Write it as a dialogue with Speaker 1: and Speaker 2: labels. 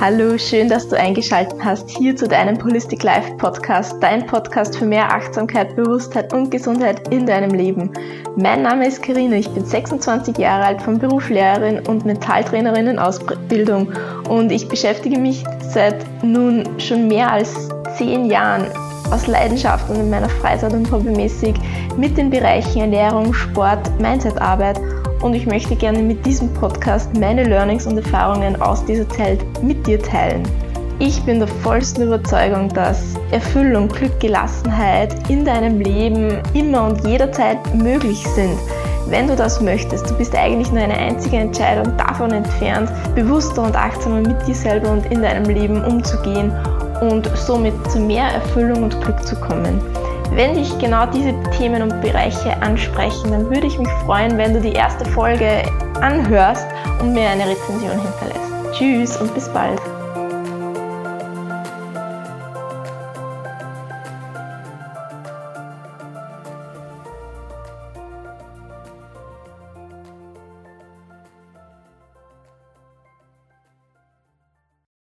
Speaker 1: Hallo, schön, dass du eingeschaltet hast hier zu deinem Holistic Life Podcast, dein Podcast für mehr Achtsamkeit, Bewusstheit und Gesundheit in deinem Leben. Mein Name ist Karina, ich bin 26 Jahre alt, von Beruf Lehrerin und Mentaltrainerin in Ausbildung und ich beschäftige mich seit nun schon mehr als zehn Jahren aus Leidenschaft und in meiner Freizeit und hobbymäßig mit den Bereichen Ernährung, Sport, Mindsetarbeit und ich möchte gerne mit diesem Podcast meine Learnings und Erfahrungen aus dieser Zeit mit dir teilen. Ich bin der vollsten Überzeugung, dass Erfüllung, Glück, Gelassenheit in deinem Leben immer und jederzeit möglich sind. Wenn du das möchtest, du bist eigentlich nur eine einzige Entscheidung davon entfernt, bewusster und achtsamer mit dir selber und in deinem Leben umzugehen und somit zu mehr Erfüllung und Glück zu kommen. Wenn dich genau diese Themen und Bereiche ansprechen, dann würde ich mich freuen, wenn du die erste Folge anhörst und mir eine Rezension hinterlässt. Tschüss und bis bald.